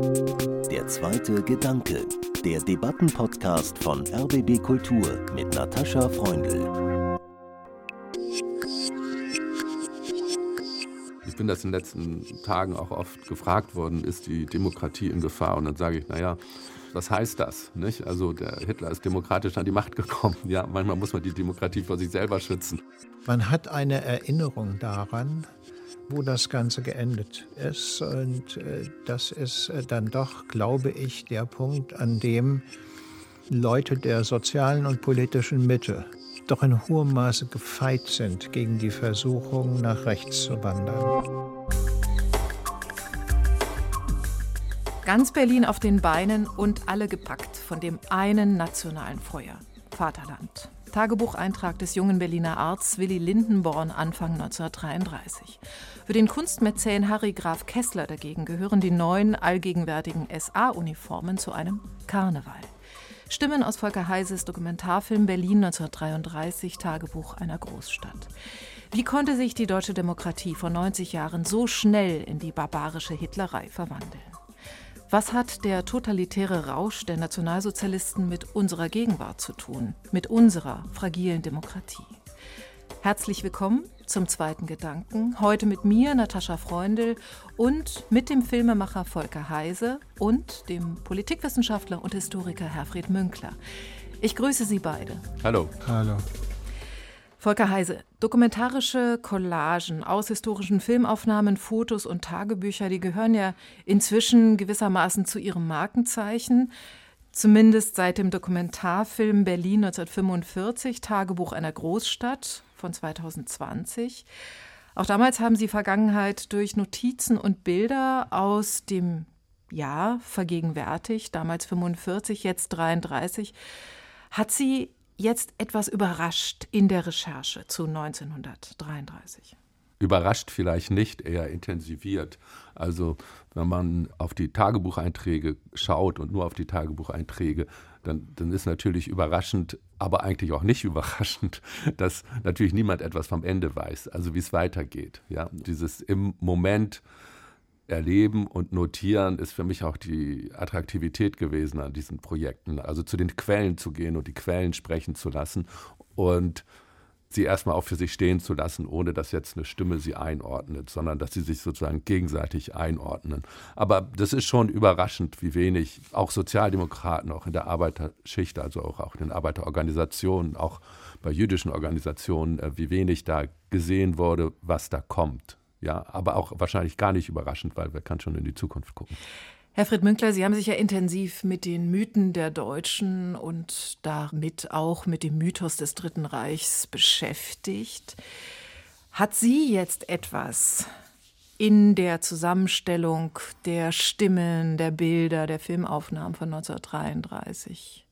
Der zweite Gedanke, der Debattenpodcast von RBB Kultur mit Natascha Freundl. Ich bin das in den letzten Tagen auch oft gefragt worden, ist die Demokratie in Gefahr? Und dann sage ich, naja, was heißt das? Nicht? Also der Hitler ist demokratisch an die Macht gekommen. Ja, manchmal muss man die Demokratie vor sich selber schützen. Man hat eine Erinnerung daran, wo das Ganze geendet ist. Und äh, das ist äh, dann doch, glaube ich, der Punkt, an dem Leute der sozialen und politischen Mitte doch in hohem Maße gefeit sind gegen die Versuchung, nach rechts zu wandern. Ganz Berlin auf den Beinen und alle gepackt von dem einen nationalen Feuer. Vaterland. Tagebucheintrag des jungen Berliner Arztes Willy Lindenborn Anfang 1933. Für den Kunstmäzen Harry Graf Kessler dagegen gehören die neuen allgegenwärtigen SA-Uniformen zu einem Karneval. Stimmen aus Volker Heises Dokumentarfilm Berlin 1933, Tagebuch einer Großstadt. Wie konnte sich die deutsche Demokratie vor 90 Jahren so schnell in die barbarische Hitlerei verwandeln? Was hat der totalitäre Rausch der Nationalsozialisten mit unserer Gegenwart zu tun, mit unserer fragilen Demokratie? Herzlich willkommen zum zweiten Gedanken. Heute mit mir, Natascha Freundl, und mit dem Filmemacher Volker Heise und dem Politikwissenschaftler und Historiker Herfried Münkler. Ich grüße Sie beide. Hallo. Hallo. Volker Heise, dokumentarische Collagen aus historischen Filmaufnahmen, Fotos und Tagebücher, die gehören ja inzwischen gewissermaßen zu ihrem Markenzeichen. Zumindest seit dem Dokumentarfilm Berlin 1945, Tagebuch einer Großstadt von 2020. Auch damals haben sie Vergangenheit durch Notizen und Bilder aus dem Jahr vergegenwärtigt, damals 45, jetzt 33. Hat sie jetzt etwas überrascht in der Recherche zu 1933? Überrascht vielleicht nicht, eher intensiviert. Also wenn man auf die Tagebucheinträge schaut und nur auf die Tagebucheinträge, dann, dann ist natürlich überraschend, aber eigentlich auch nicht überraschend, dass natürlich niemand etwas vom Ende weiß, also wie es weitergeht. Ja? Dieses im Moment erleben und notieren ist für mich auch die Attraktivität gewesen an diesen Projekten. Also zu den Quellen zu gehen und die Quellen sprechen zu lassen und sie erstmal auch für sich stehen zu lassen, ohne dass jetzt eine Stimme sie einordnet, sondern dass sie sich sozusagen gegenseitig einordnen. Aber das ist schon überraschend, wie wenig auch Sozialdemokraten, auch in der Arbeiterschicht, also auch, auch in den Arbeiterorganisationen, auch bei jüdischen Organisationen, äh, wie wenig da gesehen wurde, was da kommt. Ja, aber auch wahrscheinlich gar nicht überraschend, weil wir kann schon in die Zukunft gucken. Herr Münkler, Sie haben sich ja intensiv mit den Mythen der Deutschen und damit auch mit dem Mythos des Dritten Reichs beschäftigt. Hat Sie jetzt etwas in der Zusammenstellung der Stimmen, der Bilder, der Filmaufnahmen von 1933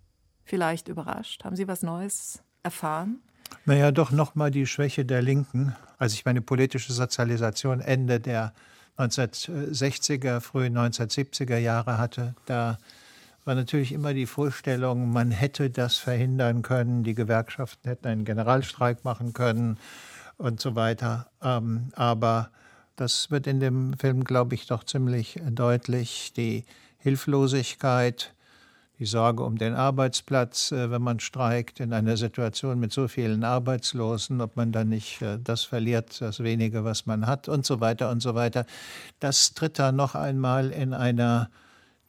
vielleicht überrascht? Haben Sie was Neues erfahren? Naja, doch nochmal die Schwäche der Linken. Als ich meine politische Sozialisation Ende der 1960er, frühen 1970er Jahre hatte, da war natürlich immer die Vorstellung, man hätte das verhindern können, die Gewerkschaften hätten einen Generalstreik machen können und so weiter. Ähm, aber das wird in dem Film, glaube ich, doch ziemlich deutlich. Die Hilflosigkeit, die Sorge um den Arbeitsplatz, äh, wenn man streikt, in einer Situation mit so vielen Arbeitslosen, ob man dann nicht äh, das verliert, das wenige, was man hat und so weiter und so weiter. Das tritt da noch einmal in einer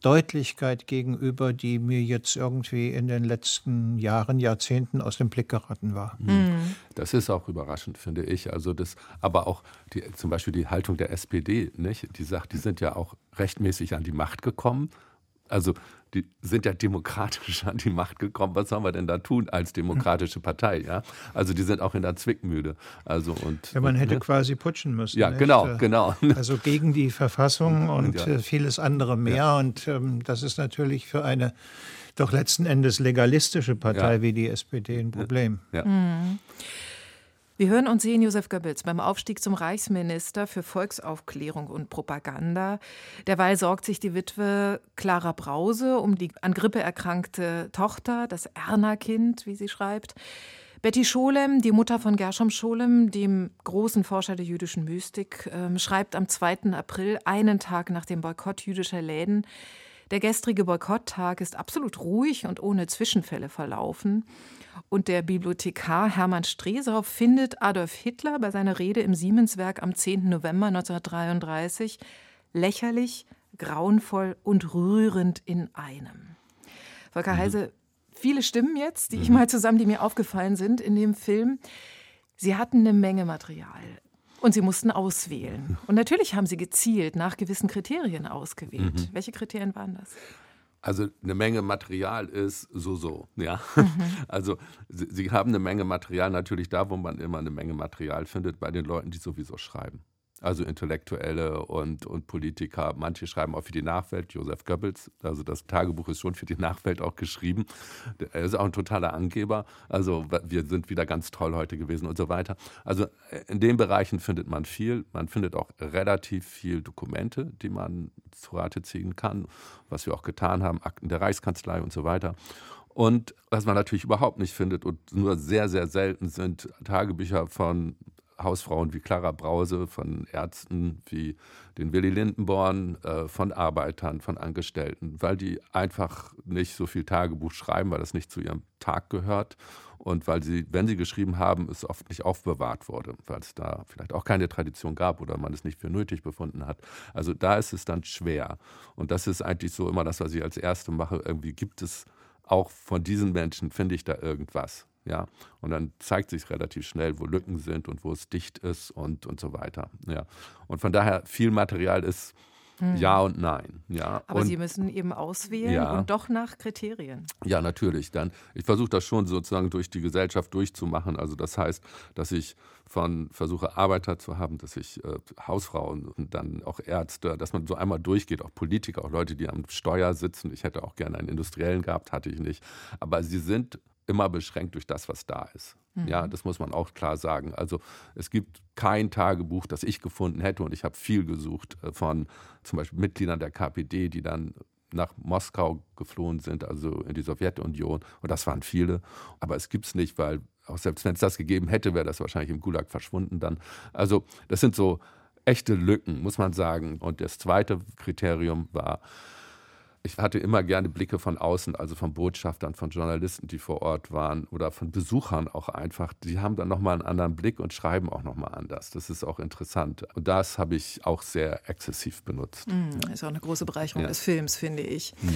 Deutlichkeit gegenüber, die mir jetzt irgendwie in den letzten Jahren, Jahrzehnten aus dem Blick geraten war. Mhm. Das ist auch überraschend, finde ich. Also das, aber auch die, zum Beispiel die Haltung der SPD, nicht? die sagt, die sind ja auch rechtmäßig an die Macht gekommen. Also die sind ja demokratisch an die Macht gekommen. Was sollen wir denn da tun als demokratische Partei? Ja? Also die sind auch in der Zwickmühle. Also und, ja, man hätte ne? quasi putschen müssen. Ja, nicht? genau, Äh, genau. Also gegen die Verfassung und Ja. äh, vieles andere mehr. Und ähm, das ist natürlich für eine doch letzten Endes legalistische Partei Ja. wie die SPD ein Problem. Ja. Wir hören und sehen Josef Goebbels beim Aufstieg zum Reichsminister für Volksaufklärung und Propaganda. Derweil sorgt sich die Witwe Clara Brause um die an Grippe erkrankte Tochter, das Erna-Kind, wie sie schreibt. Betty Scholem, die Mutter von Gershom Scholem, dem großen Forscher der jüdischen Mystik, äh, schreibt am 2. April, einen Tag nach dem Boykott jüdischer Läden, der gestrige Boykotttag ist absolut ruhig und ohne Zwischenfälle verlaufen. Und der Bibliothekar Hermann Stresow findet Adolf Hitler bei seiner Rede im Siemenswerk am 10. November 1933 lächerlich, grauenvoll und rührend in einem. Volker mhm. Heise, viele Stimmen jetzt, die ich mhm. mal zusammen, die mir aufgefallen sind in dem Film. Sie hatten eine Menge Material. Und sie mussten auswählen. Und natürlich haben sie gezielt nach gewissen Kriterien ausgewählt. Mhm. Welche Kriterien waren das? Also eine Menge Material ist so so, ja. Mhm. Also sie, sie, haben eine Menge Material natürlich da, wo man immer eine Menge Material findet bei den Leuten, die sowieso schreiben also Intellektuelle und, und Politiker. Manche schreiben auch für die Nachwelt, Joseph Goebbels, also das Tagebuch ist schon für die Nachwelt auch geschrieben. Er ist auch ein totaler Angeber. Also wir sind wieder ganz toll heute gewesen und so weiter. Also in den Bereichen findet man viel. Man findet auch relativ viel Dokumente, die man zu Rate ziehen kann, was wir auch getan haben, Akten der Reichskanzlei und so weiter. Und was man natürlich überhaupt nicht findet und nur sehr, sehr selten sind Tagebücher von Hausfrauen wie Clara Brause, von Ärzten wie den Willy Lindenborn, äh, von Arbeitern, von Angestellten, weil die einfach nicht so viel Tagebuch schreiben, weil das nicht zu ihrem Tag gehört und weil sie, wenn sie geschrieben haben, es oft nicht aufbewahrt wurde, weil es da vielleicht auch keine Tradition gab oder man es nicht für nötig befunden hat. Also da ist es dann schwer. Und das ist eigentlich so immer das, was ich als Erste mache. Irgendwie gibt es auch von diesen Menschen, finde ich da irgendwas. Ja, und dann zeigt sich relativ schnell, wo Lücken sind und wo es dicht ist und, und so weiter. Ja, und von daher viel Material ist hm. ja und nein. Ja. Aber und, Sie müssen eben auswählen ja, und doch nach Kriterien. Ja, natürlich. Dann, ich versuche das schon sozusagen durch die Gesellschaft durchzumachen. Also das heißt, dass ich von versuche Arbeiter zu haben, dass ich äh, Hausfrauen und dann auch Ärzte, dass man so einmal durchgeht, auch Politiker, auch Leute, die am Steuer sitzen. Ich hätte auch gerne einen Industriellen gehabt, hatte ich nicht. Aber sie sind immer beschränkt durch das, was da ist. Mhm. Ja, das muss man auch klar sagen. Also es gibt kein Tagebuch, das ich gefunden hätte und ich habe viel gesucht äh, von zum Beispiel Mitgliedern der KPD, die dann nach Moskau geflohen sind, also in die Sowjetunion. Und das waren viele. Aber es gibt es nicht, weil auch selbst wenn es das gegeben hätte, wäre das wahrscheinlich im Gulag verschwunden dann. Also das sind so echte Lücken, muss man sagen. Und das zweite Kriterium war, ich hatte immer gerne Blicke von außen, also von Botschaftern, von Journalisten, die vor Ort waren oder von Besuchern auch einfach. Die haben dann nochmal einen anderen Blick und schreiben auch nochmal anders. Das ist auch interessant. Und das habe ich auch sehr exzessiv benutzt. Mm, ist auch eine große Bereicherung ja. des Films, finde ich. Mm.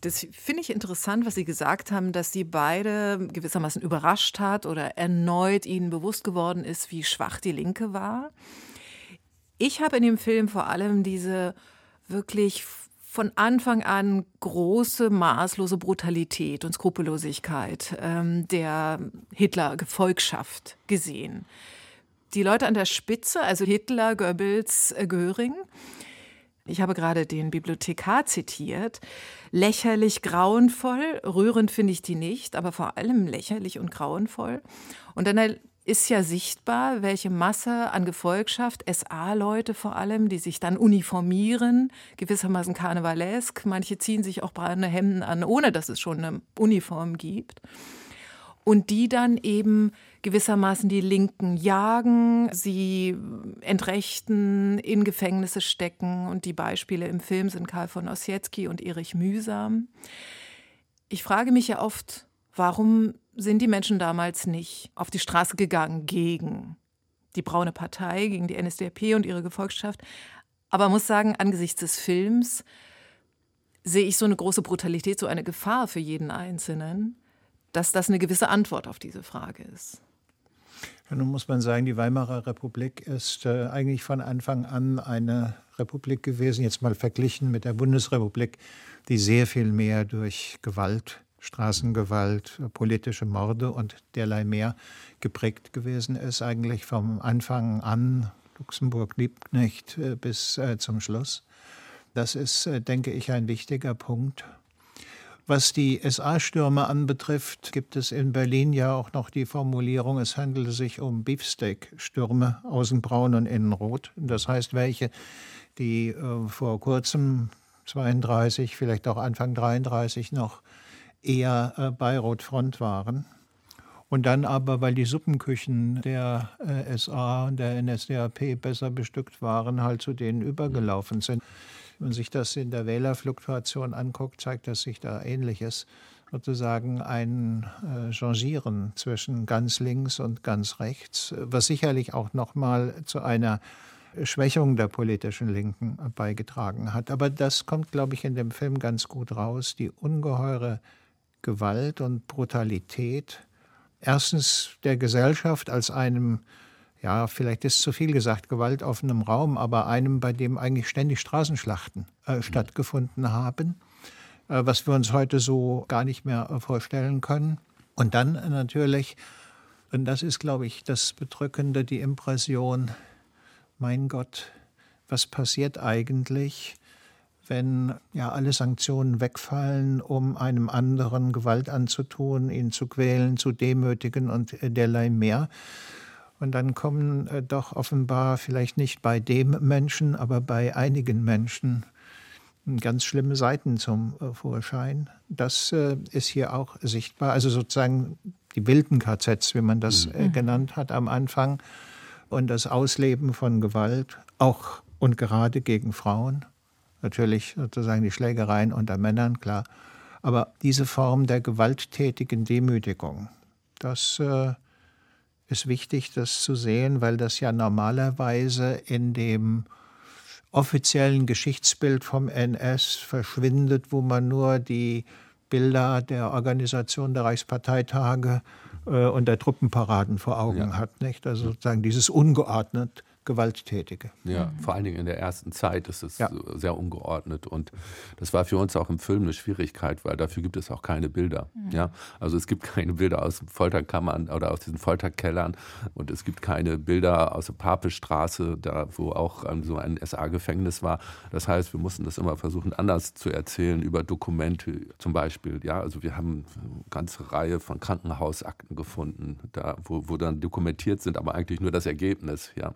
Das finde ich interessant, was Sie gesagt haben, dass Sie beide gewissermaßen überrascht hat oder erneut Ihnen bewusst geworden ist, wie schwach die Linke war. Ich habe in dem Film vor allem diese wirklich von Anfang an große, maßlose Brutalität und Skrupellosigkeit ähm, der Hitler-Gefolgschaft gesehen. Die Leute an der Spitze, also Hitler, Goebbels, äh, Göring, ich habe gerade den Bibliothekar zitiert. Lächerlich grauenvoll, rührend finde ich die nicht, aber vor allem lächerlich und grauenvoll. Und dann ist ja sichtbar, welche Masse an Gefolgschaft, SA-Leute vor allem, die sich dann uniformieren, gewissermaßen karnevalesk. Manche ziehen sich auch braune Hemden an, ohne dass es schon eine Uniform gibt. Und die dann eben gewissermaßen die Linken jagen, sie entrechten, in Gefängnisse stecken. Und die Beispiele im Film sind Karl von Ossietzky und Erich Mühsam. Ich frage mich ja oft, warum sind die Menschen damals nicht auf die Straße gegangen gegen die Braune Partei, gegen die NSDAP und ihre Gefolgschaft. Aber muss sagen, angesichts des Films sehe ich so eine große Brutalität, so eine Gefahr für jeden Einzelnen, dass das eine gewisse Antwort auf diese Frage ist. Ja, nun muss man sagen, die Weimarer Republik ist äh, eigentlich von Anfang an eine Republik gewesen, jetzt mal verglichen mit der Bundesrepublik, die sehr viel mehr durch Gewalt Straßengewalt, politische Morde und derlei mehr geprägt gewesen ist, eigentlich vom Anfang an, Luxemburg Liebknecht äh, bis äh, zum Schluss. Das ist, äh, denke ich, ein wichtiger Punkt. Was die SA-Stürme anbetrifft, gibt es in Berlin ja auch noch die Formulierung, es handele sich um Beefsteak-Stürme, außen braun und innen rot. Das heißt, welche, die äh, vor kurzem 32, vielleicht auch Anfang 33 noch eher äh, bei Rotfront waren. Und dann aber, weil die Suppenküchen der äh, SA und der NSDAP besser bestückt waren, halt zu denen übergelaufen sind. Wenn man sich das in der Wählerfluktuation anguckt, zeigt das sich da Ähnliches. Sozusagen ein äh, Changieren zwischen ganz links und ganz rechts, was sicherlich auch nochmal zu einer Schwächung der politischen Linken beigetragen hat. Aber das kommt, glaube ich, in dem Film ganz gut raus. Die ungeheure Gewalt und Brutalität. Erstens der Gesellschaft als einem, ja, vielleicht ist zu viel gesagt, gewaltoffenem Raum, aber einem, bei dem eigentlich ständig Straßenschlachten äh, stattgefunden haben, äh, was wir uns heute so gar nicht mehr äh, vorstellen können. Und dann natürlich, und das ist, glaube ich, das Bedrückende, die Impression, mein Gott, was passiert eigentlich, wenn ja alle Sanktionen wegfallen, um einem anderen Gewalt anzutun, ihn zu quälen, zu demütigen und derlei mehr. Und dann kommen äh, doch offenbar vielleicht nicht bei dem Menschen, aber bei einigen Menschen ganz schlimme Seiten zum äh, Vorschein. Das äh, ist hier auch sichtbar. Also sozusagen die wilden KZs, wie man das mhm. genannt hat am Anfang und das Ausleben von Gewalt, auch und gerade gegen Frauen. Natürlich sozusagen die Schlägereien unter Männern, klar. Aber diese Form der gewalttätigen Demütigung, das äh, ist wichtig, das zu sehen, weil das ja normalerweise in dem offiziellen Geschichtsbild vom NS verschwindet, wo man nur die Bilder der Organisation der Reichsparteitage äh, und der Truppenparaden vor Augen ja. hat. Nicht? Also sozusagen dieses ungeordnet Gewalttätige. Ja, mhm. vor allen Dingen in der ersten Zeit ist es ja. sehr ungeordnet und das war für uns auch im Film eine Schwierigkeit, weil dafür gibt es auch keine Bilder. Mhm. Ja, also es gibt keine Bilder aus Folterkammern oder aus diesen Folterkellern und es gibt keine Bilder aus der Papestraße, da wo auch so ein SA-Gefängnis war. Das heißt, wir mussten das immer versuchen, anders zu erzählen über Dokumente zum Beispiel. Ja, also wir haben eine ganze Reihe von Krankenhausakten gefunden, da wo, wo dann dokumentiert sind, aber eigentlich nur das Ergebnis. Ja.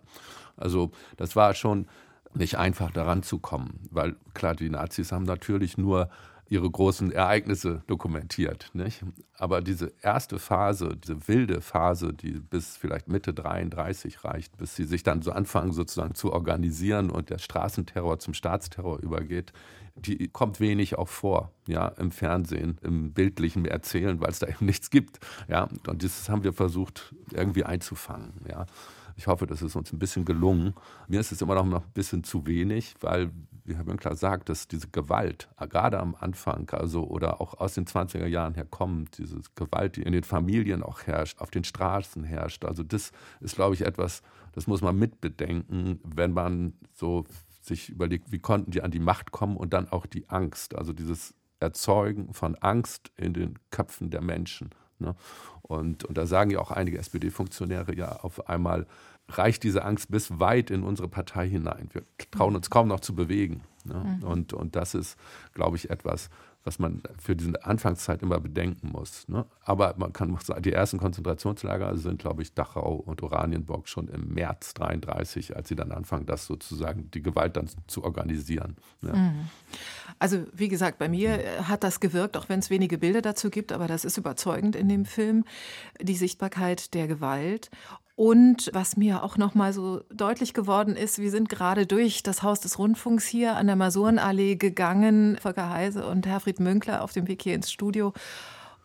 Also das war schon nicht einfach daran zu kommen, weil klar, die Nazis haben natürlich nur ihre großen Ereignisse dokumentiert. Nicht? Aber diese erste Phase, diese wilde Phase, die bis vielleicht Mitte 33 reicht, bis sie sich dann so anfangen sozusagen zu organisieren und der Straßenterror zum Staatsterror übergeht, die kommt wenig auch vor, ja, im Fernsehen, im bildlichen Erzählen, weil es da eben nichts gibt. Ja, und das haben wir versucht irgendwie einzufangen. Ja. Ich hoffe, das ist uns ein bisschen gelungen. Mir ist es immer noch ein bisschen zu wenig, weil, wie Herr Winkler sagt, dass diese Gewalt, gerade am Anfang, also oder auch aus den 20er Jahren her kommt, diese Gewalt, die in den Familien auch herrscht, auf den Straßen herrscht. Also das ist, glaube ich, etwas, das muss man mitbedenken, wenn man so sich überlegt, wie konnten die an die Macht kommen und dann auch die Angst, also dieses Erzeugen von Angst in den Köpfen der Menschen. Ne? Und, und da sagen ja auch einige SPD-Funktionäre ja auf einmal, reicht diese Angst bis weit in unsere Partei hinein. Wir trauen uns kaum noch zu bewegen. Ne? Mhm. Und, und das ist, glaube ich, etwas, was man für diese Anfangszeit immer bedenken muss. Ne? Aber man kann sagen, die ersten Konzentrationslager sind, glaube ich, Dachau und Oranienburg schon im März 33, als sie dann anfangen, das sozusagen, die Gewalt dann zu organisieren. Mhm. Also wie gesagt, bei mir hat das gewirkt, auch wenn es wenige Bilder dazu gibt, aber das ist überzeugend in dem Film, die Sichtbarkeit der Gewalt. Und was mir auch noch mal so deutlich geworden ist, wir sind gerade durch das Haus des Rundfunks hier an der Masurenallee gegangen, Volker Heise und Herfried Münkler auf dem Weg hier ins Studio.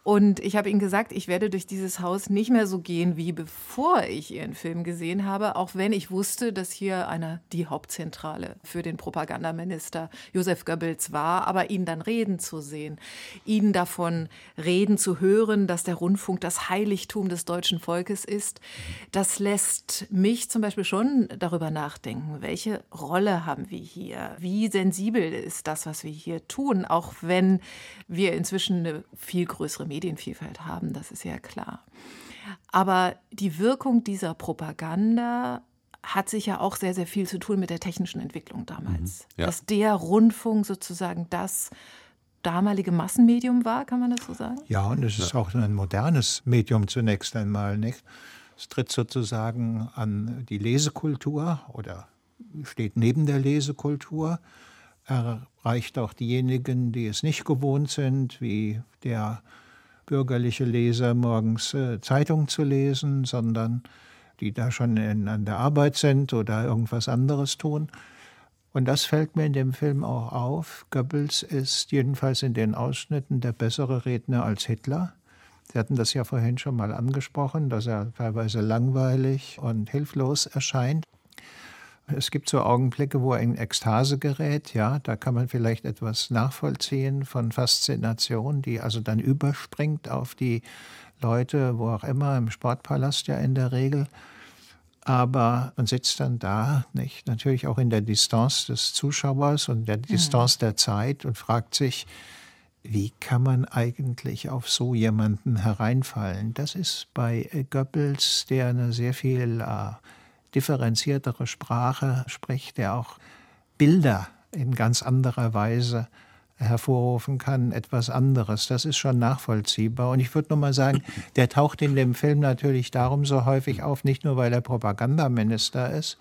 Und ich habe ihnen gesagt, ich werde durch dieses Haus nicht mehr so gehen, wie bevor ich ihren Film gesehen habe, auch wenn ich wusste, dass hier eine, die Hauptzentrale für den Propagandaminister Josef Goebbels war, aber ihn dann reden zu sehen, ihn davon reden zu hören, dass der Rundfunk das Heiligtum des deutschen Volkes ist, das lässt mich zum Beispiel schon darüber nachdenken, welche Rolle haben wir hier, wie sensibel ist das, was wir hier tun, auch wenn wir inzwischen eine viel größere Medien Medienvielfalt haben, das ist ja klar. Aber die Wirkung dieser Propaganda hat sicher auch sehr, sehr viel zu tun mit der technischen Entwicklung damals. Mhm, ja. Dass der Rundfunk sozusagen das damalige Massenmedium war, kann man das so sagen? Ja, und es ist ja. auch ein modernes Medium zunächst einmal. Nicht? Es tritt sozusagen an die Lesekultur oder steht neben der Lesekultur, erreicht auch diejenigen, die es nicht gewohnt sind, wie der bürgerliche Leser morgens äh, Zeitung zu lesen, sondern die da schon in, an der Arbeit sind oder irgendwas anderes tun. Und das fällt mir in dem Film auch auf. Goebbels ist jedenfalls in den Ausschnitten der bessere Redner als Hitler. Sie hatten das ja vorhin schon mal angesprochen, dass er teilweise langweilig und hilflos erscheint. Es gibt so Augenblicke, wo er in Ekstase gerät, ja, da kann man vielleicht etwas nachvollziehen von Faszination, die also dann überspringt auf die Leute, wo auch immer, im Sportpalast ja in der Regel. Aber man sitzt dann da, nicht? natürlich auch in der Distanz des Zuschauers und der mhm. Distanz der Zeit und fragt sich, wie kann man eigentlich auf so jemanden hereinfallen? Das ist bei Goebbels, der eine sehr viel äh, differenziertere Sprache spricht, der auch Bilder in ganz anderer Weise hervorrufen kann, etwas anderes. Das ist schon nachvollziehbar. Und ich würde nur mal sagen, der taucht in dem Film natürlich darum so häufig auf, nicht nur weil er Propagandaminister ist,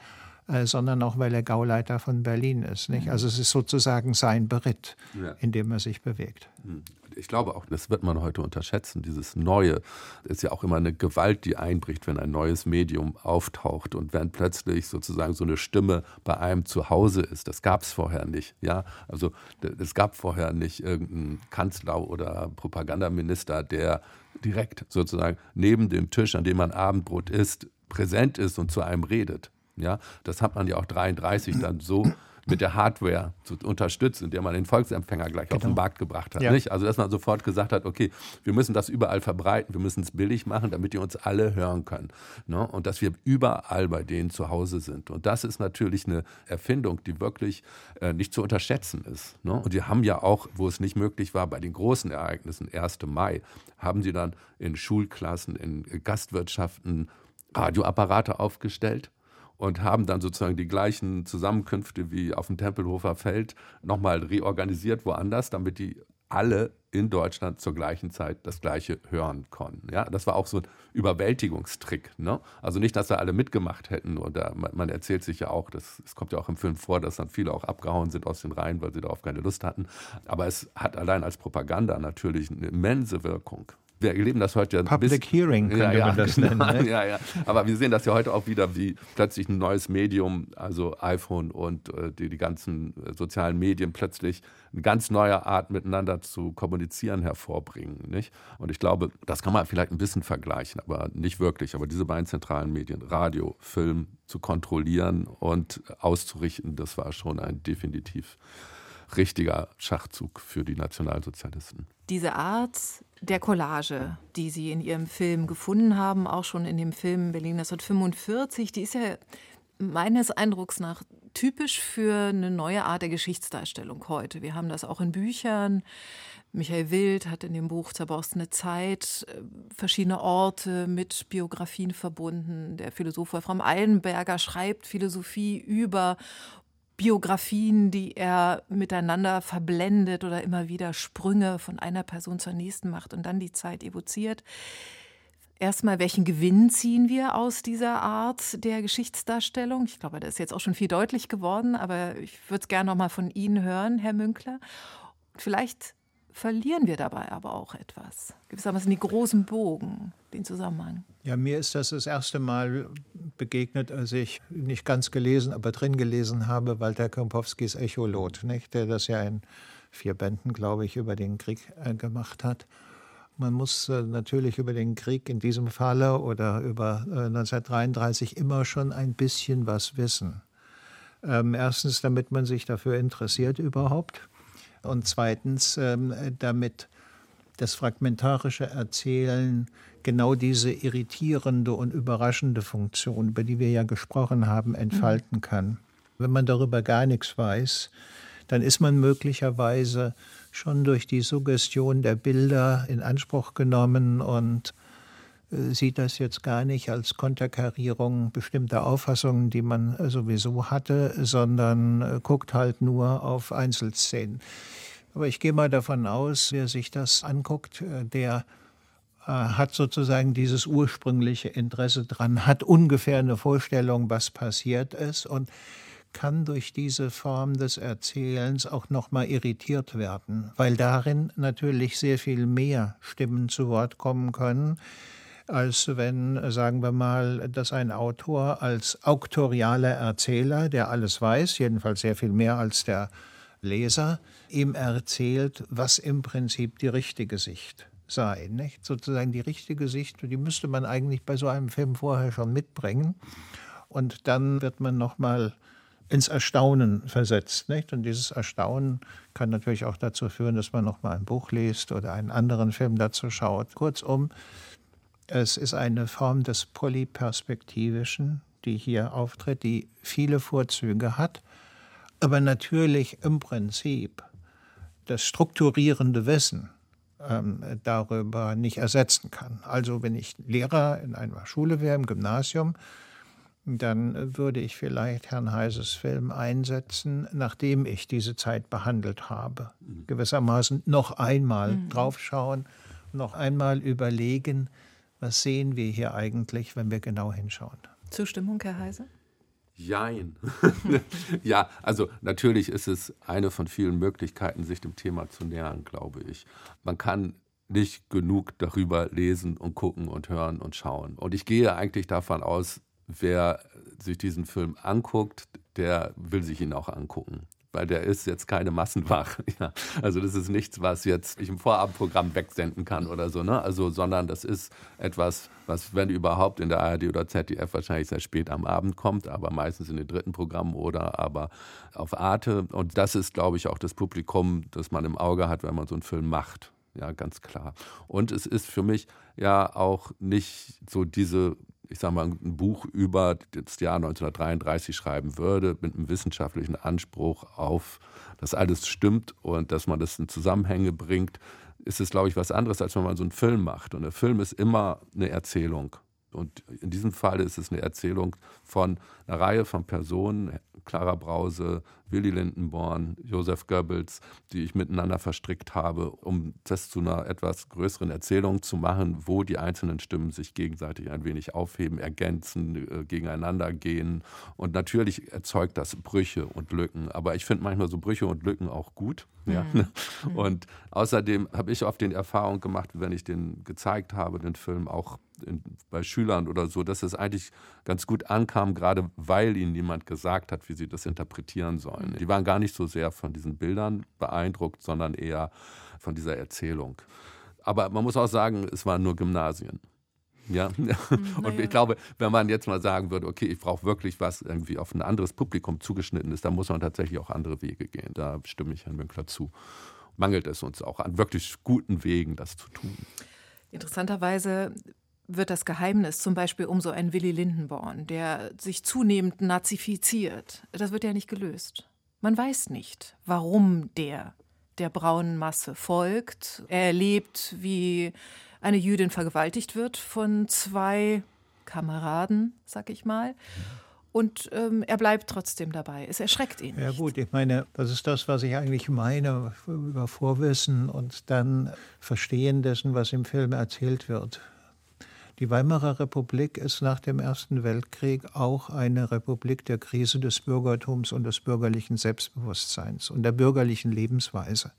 sondern auch weil er Gauleiter von Berlin ist. Nicht? Also es ist sozusagen sein Beritt, in dem er sich bewegt. Hm ich glaube auch, das wird man heute unterschätzen, dieses Neue. ist ja auch immer eine Gewalt, die einbricht, wenn ein neues Medium auftaucht und wenn plötzlich sozusagen so eine Stimme bei einem zu Hause ist. Das gab es vorher nicht. Ja? Also es gab vorher nicht irgendeinen Kanzler oder Propagandaminister, der direkt sozusagen neben dem Tisch, an dem man Abendbrot isst, präsent ist und zu einem redet. Ja, das hat man ja auch 33 dann so mit der Hardware zu unterstützen, der man den Volksempfänger gleich genau. auf den genau. Markt gebracht hat. Ja. Nicht? Also dass man sofort gesagt hat, okay, wir müssen das überall verbreiten, wir müssen es billig machen, damit die uns alle hören können. Ne? Und dass wir überall bei denen zu Hause sind. Und das ist natürlich eine Erfindung, die wirklich äh, nicht zu unterschätzen ist. Ne? Und die haben ja auch, wo es nicht möglich war, bei den großen Ereignissen, 1. Mai, haben sie dann in Schulklassen, in Gastwirtschaften Radioapparate aufgestellt und haben dann sozusagen die gleichen Zusammenkünfte wie auf dem Tempelhofer Feld nochmal reorganisiert woanders, damit die alle in Deutschland zur gleichen Zeit das Gleiche hören konnten. Ja, das war auch so ein Überwältigungstrick. Ne? Also nicht, dass da alle mitgemacht hätten. Oder man, erzählt sich ja auch, es kommt ja auch im Film vor, dass dann viele auch abgehauen sind aus den Reihen, weil sie darauf keine Lust hatten. Aber es hat allein als Propaganda natürlich eine immense Wirkung wir erleben das heute ja. Public bis, Hearing könnte ja, ja, man das genau, nennen. Ne? Ja, ja. Aber wir sehen das ja heute auch wieder, wie plötzlich ein neues Medium, also iPhone und äh, die, die ganzen äh, sozialen Medien plötzlich eine ganz neue Art miteinander zu kommunizieren hervorbringen. Nicht? Und ich glaube, das kann man vielleicht ein bisschen vergleichen, aber nicht wirklich. Aber diese beiden zentralen Medien, Radio, Film, zu kontrollieren und auszurichten, das war schon ein definitiv richtiger Schachzug für die Nationalsozialisten. Diese Art der Collage, die Sie in Ihrem Film gefunden haben, auch schon in dem Film Berlin 1945, die ist ja meines Eindrucks nach typisch für eine neue Art der Geschichtsdarstellung heute. Wir haben das auch in Büchern. Michael Wild hat in dem Buch Zerborstene Zeit äh, verschiedene Orte mit Biografien verbunden. Der Philosoph Wolfram Eilenberger schreibt Philosophie über Biografien, die er miteinander verblendet oder immer wieder Sprünge von einer Person zur nächsten macht und dann die Zeit evoziert. Erstmal, welchen Gewinn ziehen wir aus dieser Art der Geschichtsdarstellung? Ich glaube, das ist jetzt auch schon viel deutlich geworden, aber ich würde es gerne noch mal von Ihnen hören, Herr Münkler. Vielleicht verlieren wir dabei aber auch etwas. Gewissermaßen die großen Bogen, den Zusammenhang. Ja, mir ist das das erste Mal begegnet, als ich nicht ganz gelesen, aber drin gelesen habe, Walter Kompowskis Echolot, nicht? der das ja in vier Bänden, glaube ich, über den Krieg äh, gemacht hat. Man muss äh, natürlich über den Krieg in diesem Falle oder über äh, 1933 immer schon ein bisschen was wissen. Ähm, erstens, damit man sich dafür interessiert überhaupt und zweitens, ähm, damit das fragmentarische Erzählen genau diese irritierende und überraschende Funktion, über die wir ja gesprochen haben, entfalten kann. Wenn man darüber gar nichts weiß, dann ist man möglicherweise schon durch die Suggestion der Bilder in Anspruch genommen und sieht das jetzt gar nicht als Konterkarierung bestimmter Auffassungen, die man äh, sowieso hatte, sondern äh, guckt halt nur auf Einzelszenen. Aber ich gehe mal davon aus, wer sich das anguckt, der hat sozusagen dieses ursprüngliche Interesse dran, hat ungefähr eine Vorstellung, was passiert ist und kann durch diese Form des Erzählens auch noch mal irritiert werden, weil darin natürlich sehr viel mehr Stimmen zu Wort kommen können, als wenn, sagen wir mal, dass ein Autor als auktorialer Erzähler, der alles weiß, jedenfalls sehr viel mehr als der Leser, ihm erzählt, was im Prinzip die richtige Sicht sei. Nicht? Sozusagen die richtige Sicht, die müsste man eigentlich bei so einem Film vorher schon mitbringen. Und dann wird man nochmal ins Erstaunen versetzt. Nicht? Und dieses Erstaunen kann natürlich auch dazu führen, dass man nochmal ein Buch liest oder einen anderen Film dazu schaut. Kurzum, es ist eine Form des Polyperspektivischen, die hier auftritt, die viele Vorzüge hat, aber natürlich im Prinzip das strukturierende Wissen ähm, darüber nicht ersetzen kann. Also wenn ich Lehrer in einer Schule wäre, im Gymnasium, dann würde ich vielleicht Herrn Heises Film einsetzen, nachdem ich diese Zeit behandelt habe. Mhm. Gewissermaßen noch einmal mhm. draufschauen, noch einmal überlegen, was sehen wir hier eigentlich, wenn wir genau hinschauen. Zustimmung, Herr Heise? Jein. ja, also natürlich ist es eine von vielen Möglichkeiten, sich dem Thema zu nähern, glaube ich. Man kann nicht genug darüber lesen und gucken und hören und schauen. Und ich gehe eigentlich davon aus, wer sich diesen Film anguckt, der will sich ihn auch angucken weil der ist jetzt keine Massenware. Ja. Also das ist nichts, was jetzt ich im Vorabendprogramm wegsenden kann oder so, ne? Also, sondern das ist etwas, was, wenn überhaupt, in der ARD oder ZDF wahrscheinlich sehr spät am Abend kommt, aber meistens in den dritten Programmen oder aber auf Arte. Und das ist, glaube ich, auch das Publikum, das man im Auge hat, wenn man so einen Film macht. Ja, ganz klar. Und es ist für mich ja auch nicht so diese ich sage mal, ein Buch über das Jahr 1933 schreiben würde, mit einem wissenschaftlichen Anspruch auf, dass alles stimmt und dass man das in Zusammenhänge bringt, ist es, glaube ich, was anderes, als wenn man so einen Film macht. Und der Film ist immer eine Erzählung. Und in diesem Fall ist es eine Erzählung von einer Reihe von Personen, Clara Brause, Willy Lindenborn, Josef Goebbels, die ich miteinander verstrickt habe, um das zu einer etwas größeren Erzählung zu machen, wo die einzelnen Stimmen sich gegenseitig ein wenig aufheben, ergänzen, äh, gegeneinander gehen. Und natürlich erzeugt das Brüche und Lücken. Aber ich finde manchmal so Brüche und Lücken auch gut. Ja. Mhm. Und außerdem habe ich oft die Erfahrung gemacht, wenn ich den gezeigt habe, den Film auch in, bei Schülern oder so, dass es eigentlich ganz gut ankam, gerade weil ihnen niemand gesagt hat, wie sie das interpretieren sollen. Die waren gar nicht so sehr von diesen Bildern beeindruckt, sondern eher von dieser Erzählung. Aber man muss auch sagen, es waren nur Gymnasien. Ja, und ich glaube, wenn man jetzt mal sagen würde, okay, ich brauche wirklich was irgendwie auf ein anderes Publikum zugeschnitten ist, dann muss man tatsächlich auch andere Wege gehen. Da stimme ich Herrn Winkler zu. Mangelt es uns auch an wirklich guten Wegen, das zu tun. Interessanterweise wird das Geheimnis zum Beispiel um so einen Willy Lindenborn, der sich zunehmend nazifiziert, das wird ja nicht gelöst. Man weiß nicht, warum der der braunen Masse folgt. Er erlebt, wie eine Jüdin vergewaltigt wird von zwei Kameraden, sag ich mal. Und ähm, er bleibt trotzdem dabei. Es erschreckt ihn. Ja, gut, ich meine, das ist das, was ich eigentlich meine über Vorwissen und dann Verstehen dessen, was im Film erzählt wird. Die Weimarer Republik ist nach dem Ersten Weltkrieg auch eine Republik der Krise des Bürgertums und des bürgerlichen Selbstbewusstseins und der bürgerlichen Lebensweise.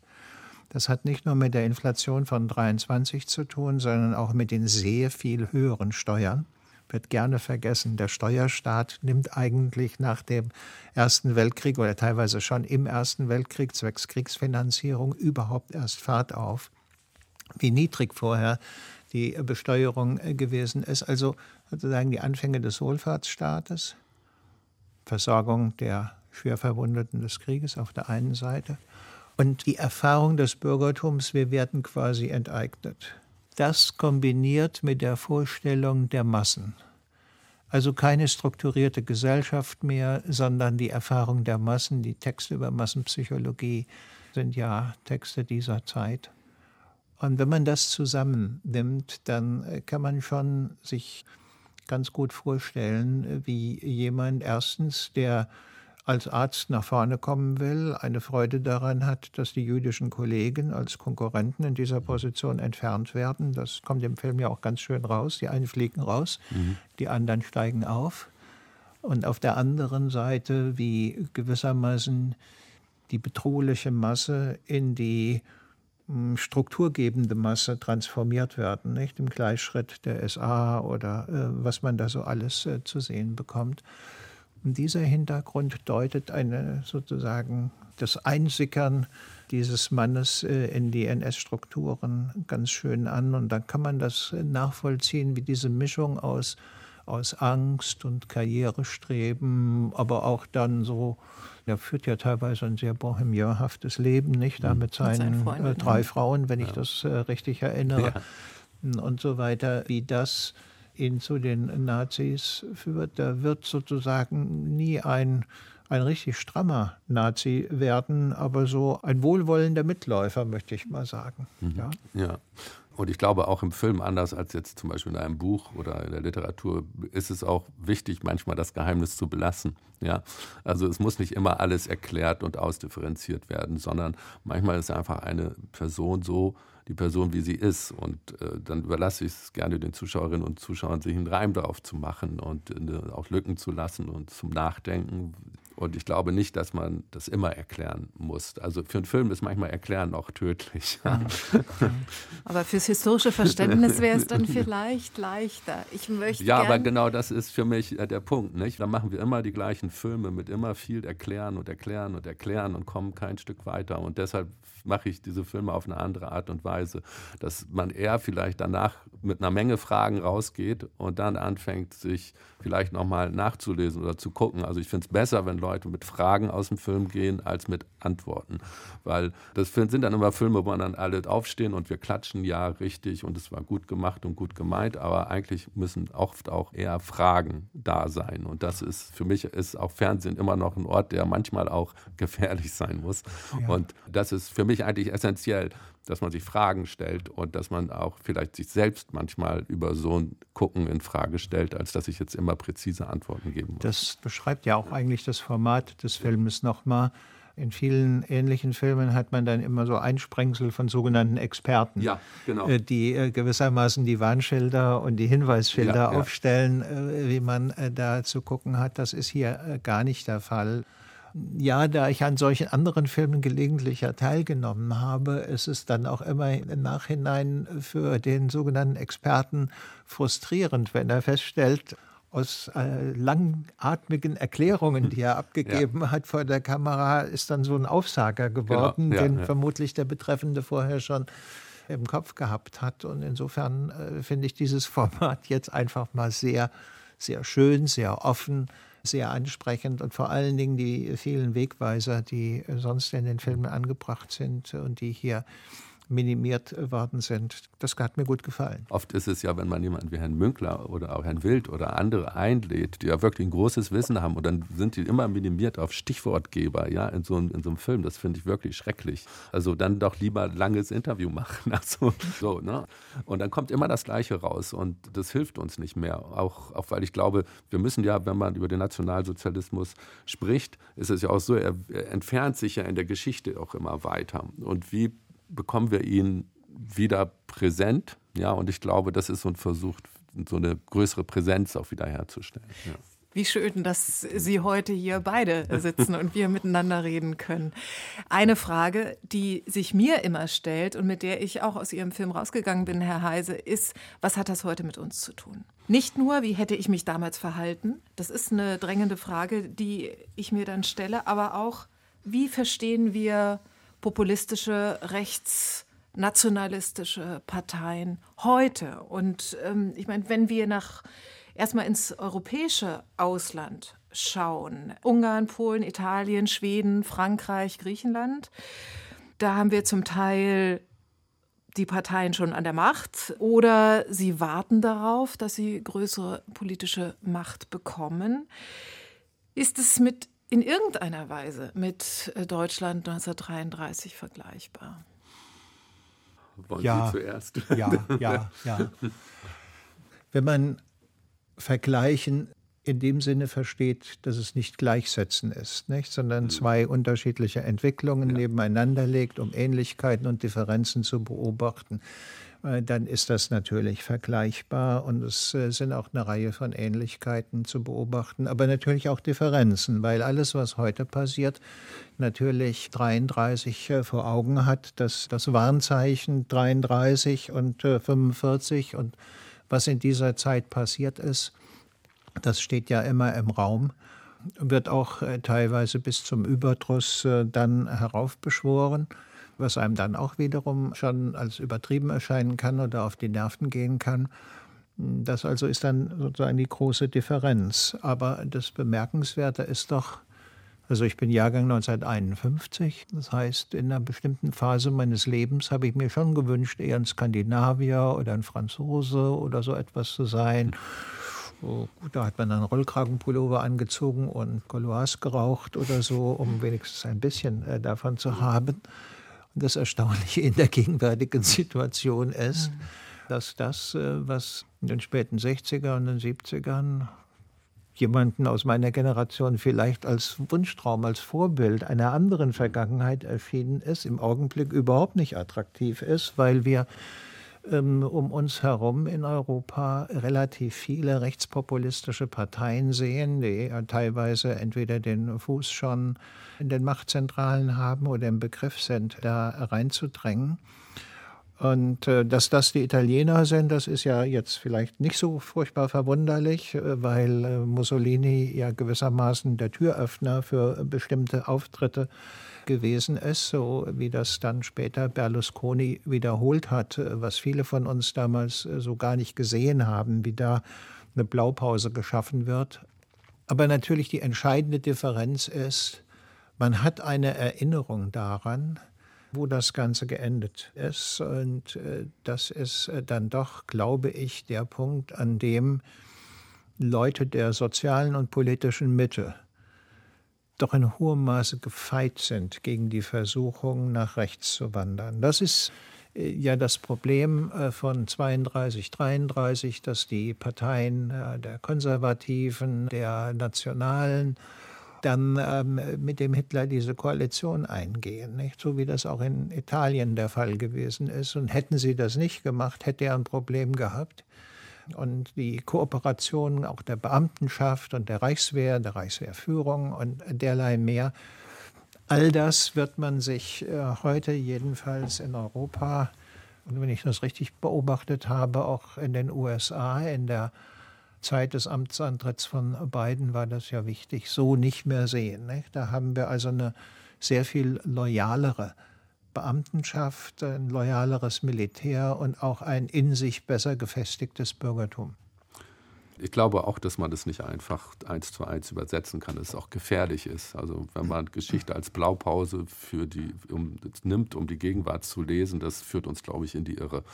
Das hat nicht nur mit der Inflation von 23 zu tun, sondern auch mit den sehr viel höheren Steuern. Wird gerne vergessen, der Steuerstaat nimmt eigentlich nach dem Ersten Weltkrieg oder teilweise schon im Ersten Weltkrieg zwecks Kriegsfinanzierung überhaupt erst Fahrt auf. Wie niedrig vorher die Besteuerung gewesen ist. Also sozusagen die Anfänge des Wohlfahrtsstaates, Versorgung der Schwerverwundeten des Krieges auf der einen Seite und die Erfahrung des Bürgertums, wir werden quasi enteignet. Das kombiniert mit der Vorstellung der Massen. Also keine strukturierte Gesellschaft mehr, sondern die Erfahrung der Massen. Die Texte über Massenpsychologie sind ja Texte dieser Zeit. Und wenn man das zusammennimmt, dann kann man schon sich ganz gut vorstellen, wie jemand erstens, der als Arzt nach vorne kommen will, eine Freude daran hat, dass die jüdischen Kollegen als Konkurrenten in dieser Position entfernt werden. Das kommt im Film ja auch ganz schön raus. Die einen fliegen raus, mhm. die anderen steigen auf. und auf der anderen Seite, wie gewissermaßen die bedrohliche Masse in die strukturgebende Masse transformiert werden, nicht im Gleichschritt der SA oder äh, was man da so alles äh, zu sehen bekommt. Und dieser Hintergrund deutet eine sozusagen das Einsickern dieses Mannes äh, in die NS-Strukturen ganz schön an. Und dann kann man das nachvollziehen, wie diese Mischung aus, aus Angst und Karrierestreben, aber auch dann so, er führt ja teilweise ein sehr bohemianhaftes Leben, nicht? Da mhm. mit seinen äh, drei Frauen, wenn ich das äh, richtig erinnere. Ja. Und so weiter, wie das ihn zu den Nazis führt. Da wird sozusagen nie ein ein richtig strammer Nazi werden, aber so ein wohlwollender Mitläufer, möchte ich mal sagen. Mhm. Ja. ja. Und ich glaube auch im Film, anders als jetzt zum Beispiel in einem Buch oder in der Literatur, ist es auch wichtig, manchmal das Geheimnis zu belassen. Ja? Also es muss nicht immer alles erklärt und ausdifferenziert werden, sondern manchmal ist einfach eine Person so, die Person, wie sie ist. Und äh, dann überlasse ich es gerne den Zuschauerinnen und Zuschauern, sich einen Reim darauf zu machen und äh, auch Lücken zu lassen und zum Nachdenken. Und ich glaube nicht, dass man das immer erklären muss. Also für einen Film ist manchmal Erklären auch tödlich. aber fürs historische Verständnis wäre es dann vielleicht leichter. Ich möchte ja, aber genau das ist für mich äh, der Punkt. Nicht? Dann machen wir immer die gleichen Filme mit immer viel Erklären und Erklären und Erklären und kommen kein Stück weiter. Und deshalb mache ich diese Filme auf eine andere Art und Weise, dass man eher vielleicht danach mit einer Menge Fragen rausgeht und dann anfängt, sich vielleicht nochmal nachzulesen oder zu gucken. Also ich finde es besser, wenn Leute mit Fragen aus dem Film gehen, als mit Antworten. Weil das sind dann immer Filme, wo dann alle aufstehen und wir klatschen, ja, richtig und es war gut gemacht und gut gemeint, aber eigentlich müssen oft auch eher Fragen da sein. Und das ist, für mich ist auch Fernsehen immer noch ein Ort, der manchmal auch gefährlich sein muss. Ja. Und das ist für mich eigentlich essentiell, dass man sich Fragen stellt und dass man auch vielleicht sich selbst manchmal über so ein Gucken in Frage stellt, als dass ich jetzt immer präzise Antworten geben muss. Das beschreibt ja auch eigentlich das Format des Filmes nochmal. In vielen ähnlichen Filmen hat man dann immer so Einsprengsel von sogenannten Experten, ja, genau. Äh, die äh, gewissermaßen die Warnschilder und die Hinweisschilder ja, ja. aufstellen, äh, wie man da zu gucken hat. Das ist hier gar nicht der Fall. Ja, da ich an solchen anderen Filmen gelegentlich ja teilgenommen habe, ist es dann auch immer im Nachhinein für den sogenannten Experten frustrierend, wenn er feststellt, aus äh, langatmigen Erklärungen, die er abgegeben ja. hat vor der Kamera, ist dann so ein Aufsager geworden, genau. ja, den ja. vermutlich der Betreffende vorher schon im Kopf gehabt hat. Und insofern äh, finde ich dieses Format jetzt einfach mal sehr, sehr schön, sehr offen sehr ansprechend und vor allen Dingen die vielen Wegweiser, die sonst in den Filmen angebracht sind und die hier minimiert worden sind. Das hat mir gut gefallen. Oft ist es ja, wenn man jemanden wie Herrn Münkler oder auch Herrn Wild oder andere einlädt, die ja wirklich ein großes Wissen haben und dann sind die immer minimiert auf Stichwortgeber ja, in, so, in so einem Film. Das finde ich wirklich schrecklich. Also dann doch lieber ein langes Interview machen. Also, so, ne? Und dann kommt immer das Gleiche raus und das hilft uns nicht mehr. Auch, auch weil ich glaube, wir müssen ja, wenn man über den Nationalsozialismus spricht, ist es ja auch so, er entfernt sich ja in der Geschichte auch immer weiter. Und wie bekommen wir ihn wieder präsent. Ja, und ich glaube, das ist so ein Versuch, so eine größere Präsenz auch wieder herzustellen. Ja. Wie schön, dass Sie heute hier beide sitzen und wir miteinander reden können. Eine Frage, die sich mir immer stellt und mit der ich auch aus Ihrem Film rausgegangen bin, Herr Heise, ist, was hat das heute mit uns zu tun? Nicht nur, wie hätte ich mich damals verhalten, das ist eine drängende Frage, die ich mir dann stelle, aber auch, wie verstehen wir populistische, rechtsnationalistische Parteien heute. Und ähm, ich meine, wenn wir nach erstmal ins europäische Ausland schauen, Ungarn, Polen, Italien, Schweden, Frankreich, Griechenland, da haben wir zum Teil die Parteien schon an der Macht oder sie warten darauf, dass sie größere politische Macht bekommen. Ist es mit in irgendeiner Weise mit äh, Deutschland 1933 vergleichbar? Wollen ja, Sie zuerst? Ja, ja, ja. Wenn man vergleichen in dem Sinne versteht, dass es nicht gleichsetzen ist, nicht? sondern mhm. zwei unterschiedliche Entwicklungen ja. nebeneinander legt, um Ähnlichkeiten und Differenzen zu beobachten, dann ist das natürlich vergleichbar und es äh, sind auch eine Reihe von Ähnlichkeiten zu beobachten, aber natürlich auch Differenzen, weil alles, was heute passiert, natürlich 33 äh, vor Augen hat, dass das Warnzeichen 33 und 45 und was in dieser Zeit passiert ist, das steht ja immer im Raum, wird auch teilweise bis zum Überdruss dann heraufbeschworen was einem dann auch wiederum schon als übertrieben erscheinen kann oder auf die Nerven gehen kann. Das also ist dann sozusagen die große Differenz. Aber das Bemerkenswerte ist doch, also ich bin Jahrgang 1951, das heißt, in einer bestimmten Phase meines Lebens habe ich mir schon gewünscht, eher ein Skandinavier oder ein Franzose oder so etwas zu sein. So, gut, da hat man dann Rollkragenpullover angezogen und Gauloise geraucht oder so, um wenigstens ein bisschen äh, davon zu haben das Erstaunliche in der gegenwärtigen Situation ist, mhm. dass das, äh, was in den späten 60er und den 70ern jemanden aus meiner Generation vielleicht als Wunschtraum, als Vorbild einer anderen Vergangenheit erschienen ist, im Augenblick überhaupt nicht attraktiv ist, weil wir ähm, um uns herum in Europa relativ viele rechtspopulistische Parteien sehen, die teilweise entweder den Fuß schon in den Machtzentralen haben oder im Begriff sind, da reinzudrängen. Und äh, dass das die Italiener sind, das ist ja jetzt vielleicht nicht so furchtbar verwunderlich, äh, weil äh, Mussolini ja gewissermaßen der Türöffner für bestimmte Auftritte gewesen ist, so wie das dann später Berlusconi wiederholt hat, was viele von uns damals äh, so gar nicht gesehen haben, wie da eine Blaupause geschaffen wird. Aber natürlich die entscheidende Differenz ist, man hat eine Erinnerung daran, wo das Ganze geendet ist. Und äh, das ist äh, dann doch, glaube ich, der Punkt, an dem Leute der sozialen und politischen Mitte doch in hohem Maße gefeit sind gegen die Versuchung, nach rechts zu wandern. Das ist äh, ja das Problem von 32, 33, dass die Parteien der Konservativen, der Nationalen dann ähm, mit dem Hitler diese Koalition eingehen, nicht? so wie das auch in Italien der Fall gewesen ist. Und hätten sie das nicht gemacht, hätte er ein Problem gehabt und die Kooperation auch der Beamtenschaft und der Reichswehr, der Reichswehrführung und derlei mehr. All das wird man sich äh, heute jedenfalls in Europa, und wenn ich das richtig beobachtet habe, auch in den USA, in der Zeit des Amtsantritts von Biden war das ja wichtig, so nicht mehr sehen. Nicht? Da haben wir also eine sehr viel loyalere Beamtenschaft, ein loyaleres Militär und auch ein in sich besser gefestigtes Bürgertum. Ich glaube auch, dass man das nicht einfach eins zu eins übersetzen kann, dass es auch gefährlich ist. Also wenn man Geschichte als Blaupause für die, um, nimmt, um die Gegenwart zu lesen, das führt uns, glaube ich, in die Irre.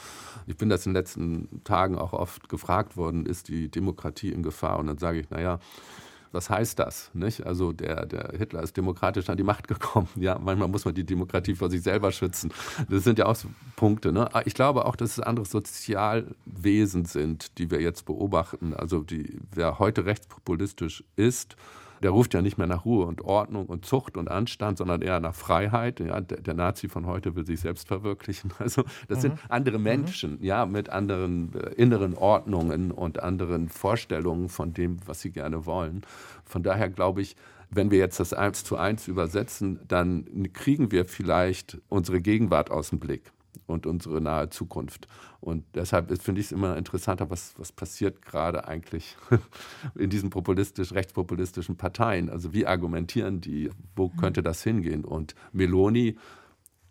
Ich bin das in den letzten Tagen auch oft gefragt worden, ist die Demokratie in Gefahr? Und dann sage ich, naja, was heißt das? Nicht? Also der, der Hitler ist demokratisch an die Macht gekommen. Ja, manchmal muss man die Demokratie vor sich selber schützen. Das sind ja auch so Punkte. Ne? Ich glaube auch, dass es andere Sozialwesen sind, die wir jetzt beobachten. Also die, wer heute rechtspopulistisch ist, der ruft ja nicht mehr nach Ruhe und Ordnung und Zucht und Anstand, sondern eher nach Freiheit. Ja, der, Nazi von heute will sich selbst verwirklichen. Also das mhm. sind andere mhm. Menschen, mhm. ja, mit anderen äh, inneren Ordnungen und anderen Vorstellungen von dem, was sie gerne wollen. Von daher glaube ich, wenn wir jetzt das eins zu eins übersetzen, dann kriegen wir vielleicht unsere Gegenwart aus dem Blick und unsere nahe Zukunft. Und deshalb finde ich es immer interessanter, was, was passiert gerade eigentlich in diesen populistisch, rechtspopulistischen Parteien. Also wie argumentieren die, wo mhm. könnte das hingehen? Und Meloni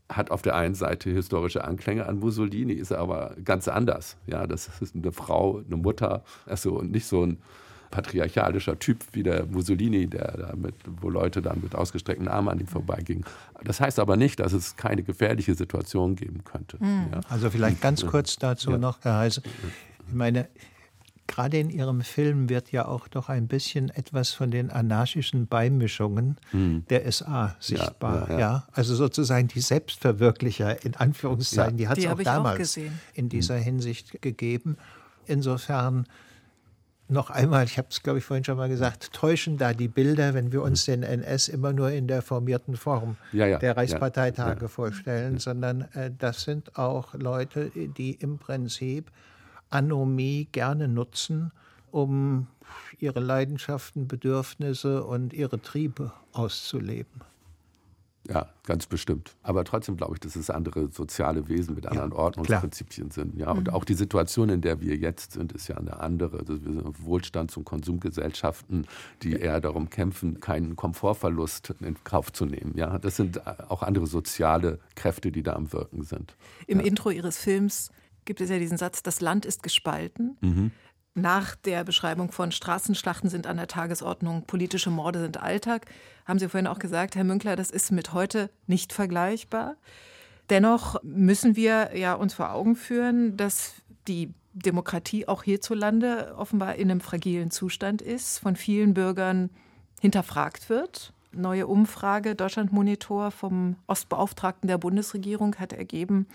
hat auf der einen Seite historische Anklänge an Mussolini, ist aber ganz anders. Ja, das ist eine Frau, eine Mutter, also nicht so ein patriarchalischer Typ wie der Mussolini, der damit, wo Leute dann mit ausgestreckten Armen an ihm vorbeigingen. Das heißt aber nicht, dass es keine gefährliche Situation geben könnte. Mhm. Ja. Also vielleicht ganz kurz dazu ja. noch, Herr Heise. Ich meine, gerade in Ihrem Film wird ja auch doch ein bisschen etwas von den anarchischen Beimischungen hm. der SA sichtbar. Ja, ja, ja, Also sozusagen die Selbstverwirklicher in Anführungszeichen, die hat es auch damals auch in dieser Hinsicht gegeben. Insofern noch einmal, ich habe es glaube ich vorhin schon mal gesagt, täuschen da die Bilder, wenn wir uns den NS immer nur in der formierten Form ja, ja, der Reichsparteitage ja, vorstellen, sondern äh, das sind auch Leute, die im Prinzip Anomie gerne nutzen, um ihre Leidenschaften, Bedürfnisse und ihre Triebe auszuleben. Ja, ganz bestimmt. Aber trotzdem glaube ich, dass es andere soziale Wesen mit anderen ja, Ordnungsprinzipien klar. sind. Ja, und mhm. auch die Situation, in der wir jetzt sind, ist ja eine andere. Also wir sind Wohlstands- und Konsumgesellschaften, die eher darum kämpfen, keinen Komfortverlust in Kauf zu nehmen. Ja, das sind auch andere soziale Kräfte, die da am Wirken sind. Im ja. Intro Ihres Films gibt es ja diesen Satz: Das Land ist gespalten. Mhm. Nach der Beschreibung von Straßenschlachten sind an der Tagesordnung, politische Morde sind Alltag, haben Sie vorhin auch gesagt, Herr Münkler, das ist mit heute nicht vergleichbar. Dennoch müssen wir ja uns vor Augen führen, dass die Demokratie auch hierzulande offenbar in einem fragilen Zustand ist, von vielen Bürgern hinterfragt wird. Neue Umfrage Deutschland Monitor vom Ostbeauftragten der Bundesregierung hat ergeben,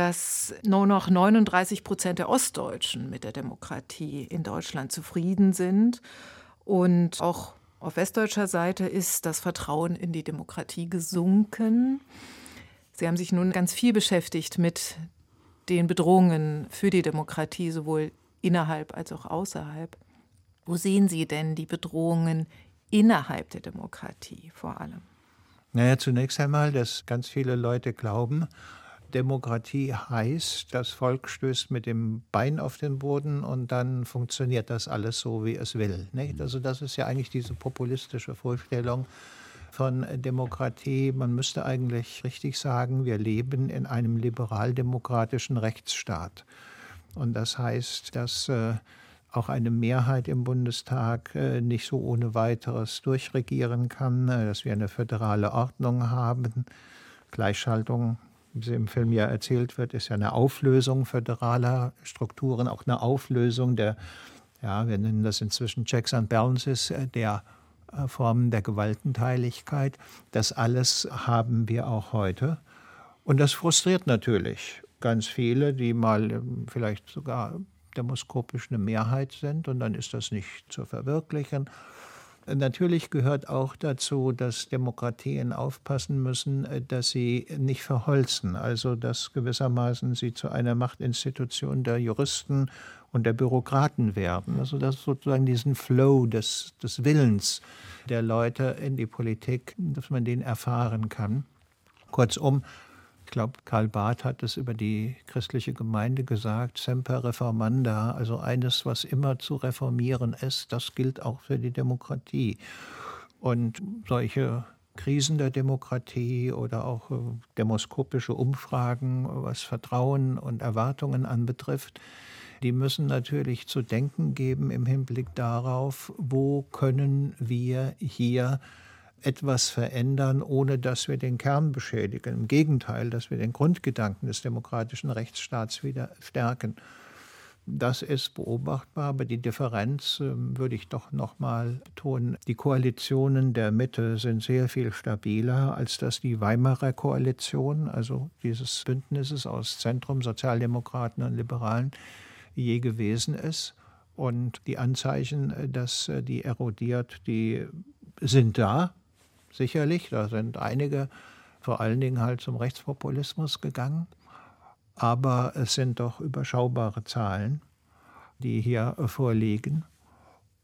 dass nur noch 39 Prozent der Ostdeutschen mit der Demokratie in Deutschland zufrieden sind. Und auch auf westdeutscher Seite ist das Vertrauen in die Demokratie gesunken. Sie haben sich nun ganz viel beschäftigt mit den Bedrohungen für die Demokratie, sowohl innerhalb als auch außerhalb. Wo sehen Sie denn die Bedrohungen innerhalb der Demokratie vor allem? Naja, zunächst einmal, dass ganz viele Leute glauben, Demokratie heißt, das Volk stößt mit dem Bein auf den Boden und dann funktioniert das alles so, wie es will. Nicht? Mhm. Also das ist ja eigentlich diese populistische Vorstellung von Demokratie. Man müsste eigentlich richtig sagen, wir leben in einem liberal-demokratischen Rechtsstaat. Und das heißt, dass äh, auch eine Mehrheit im Bundestag äh, nicht so ohne weiteres durchregieren kann, äh, dass wir eine föderale Ordnung haben, Gleichschaltung sie im Film ja erzählt wird, ist ja eine Auflösung föderaler Strukturen, auch eine Auflösung der, ja, wir nennen das inzwischen Checks and Balances, äh, der äh, Formen der Gewaltenteiligkeit. Das alles haben wir auch heute. Und das frustriert natürlich ganz viele, die mal ähm, vielleicht sogar demoskopisch eine Mehrheit sind und dann ist das nicht zu verwirklichen. Natürlich gehört auch dazu, dass Demokratien aufpassen müssen, äh, dass sie nicht verholzen, also dass gewissermaßen sie zu einer Machtinstitution der Juristen und der Bürokraten werden. Also dass sozusagen diesen Flow des, des Willens der Leute in die Politik, dass man den erfahren kann. Kurzum, glaube, Karl Barth hat es über die christliche Gemeinde gesagt, semper reformanda, also eines, was immer zu reformieren ist, das gilt auch für die Demokratie. Und solche Krisen der Demokratie oder auch äh, demoskopische Umfragen, was Vertrauen und Erwartungen anbetrifft, die müssen natürlich zu denken geben im Hinblick darauf, wo können wir hier etwas verändern, ohne dass wir den Kern beschädigen. Im Gegenteil, dass wir den Grundgedanken des demokratischen Rechtsstaats wieder stärken. Das ist beobachtbar, aber die Differenz äh, würde ich doch noch mal betonen. Die Koalitionen der Mitte sind sehr viel stabiler, als das die Weimarer Koalition, also dieses Bündnisses aus Zentrum, Sozialdemokraten und Liberalen, je gewesen ist. Und die Anzeichen, äh, dass äh, die erodiert, die sind da sicherlich. Da sind einige vor allen Dingen halt zum Rechtspopulismus gegangen. Aber es sind doch überschaubare Zahlen, die hier vorliegen.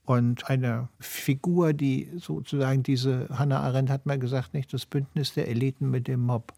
Und eine Figur, die sozusagen diese, Hannah Arendt hat mal gesagt, nicht das Bündnis der Eliten mit dem Mob,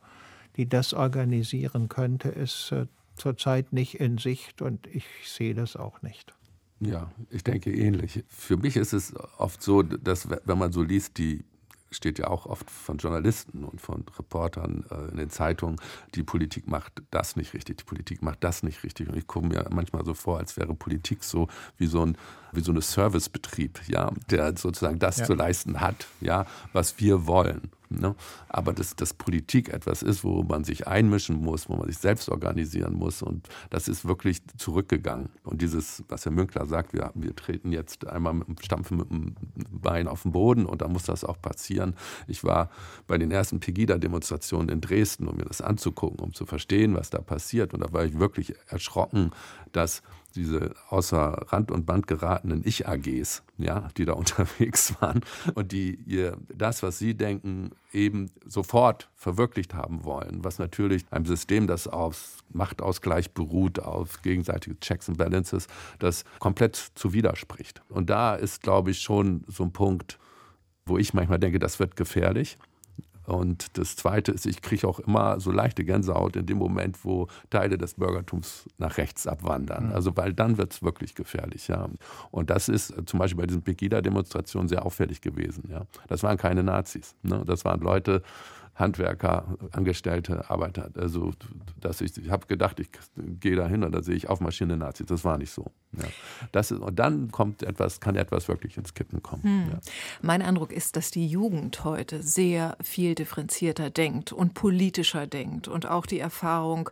die das organisieren könnte, ist äh, zurzeit nicht in Sicht und ich sehe das auch nicht. Ja, ich denke ähnlich. Für mich ist es oft so, dass wenn man so liest, die steht ja auch oft von Journalisten und von Reportern äh, in den Zeitungen, die Politik macht das nicht richtig, die Politik macht das nicht richtig. Und ich komme mir manchmal so vor, als wäre Politik so wie so ein wie so ein Servicebetrieb, ja, der sozusagen das ja. zu leisten hat, ja, was wir wollen. Ne? Aber dass, dass Politik etwas ist, wo man sich einmischen muss, wo man sich selbst organisieren muss. Und das ist wirklich zurückgegangen. Und dieses, was Herr Münkler sagt, wir, wir treten jetzt einmal mit dem Stampfen mit dem Bein auf den Boden und da muss das auch passieren. Ich war bei den ersten Pegida-Demonstrationen in Dresden, um mir das anzugucken, um zu verstehen, was da passiert. Und da war ich wirklich erschrocken, dass diese außer Rand und Band geratenen Ich-AGs, ja, die da unterwegs waren und die ihr das, was sie denken, eben sofort verwirklicht haben wollen, was natürlich einem System, das auf Machtausgleich beruht, auf gegenseitige Checks and Balances, das komplett zu widerspricht. Und da ist, glaube ich, schon so ein Punkt, wo ich manchmal denke, das wird gefährlich. Und das Zweite ist, ich kriege auch immer so leichte Gänsehaut in dem Moment, wo Teile des Bürgertums nach rechts abwandern. Mhm. Also weil dann wird es wirklich gefährlich. Ja. Und das ist zum Beispiel bei diesen Pegida-Demonstrationen sehr auffällig gewesen. Ja. Das waren keine Nazis. Ne. Das waren Leute, Handwerker, Angestellte, Arbeiter. Also, dass ich, ich habe gedacht, ich gehe da hin und da sehe ich aufmarschierende Nazis. Das war nicht so. Ja. Das ist, und dann kommt etwas, kann etwas wirklich ins Kippen kommen. Hm. Ja. Mein Eindruck ist, dass die Jugend heute sehr viel differenzierter denkt und politischer denkt und auch die Erfahrung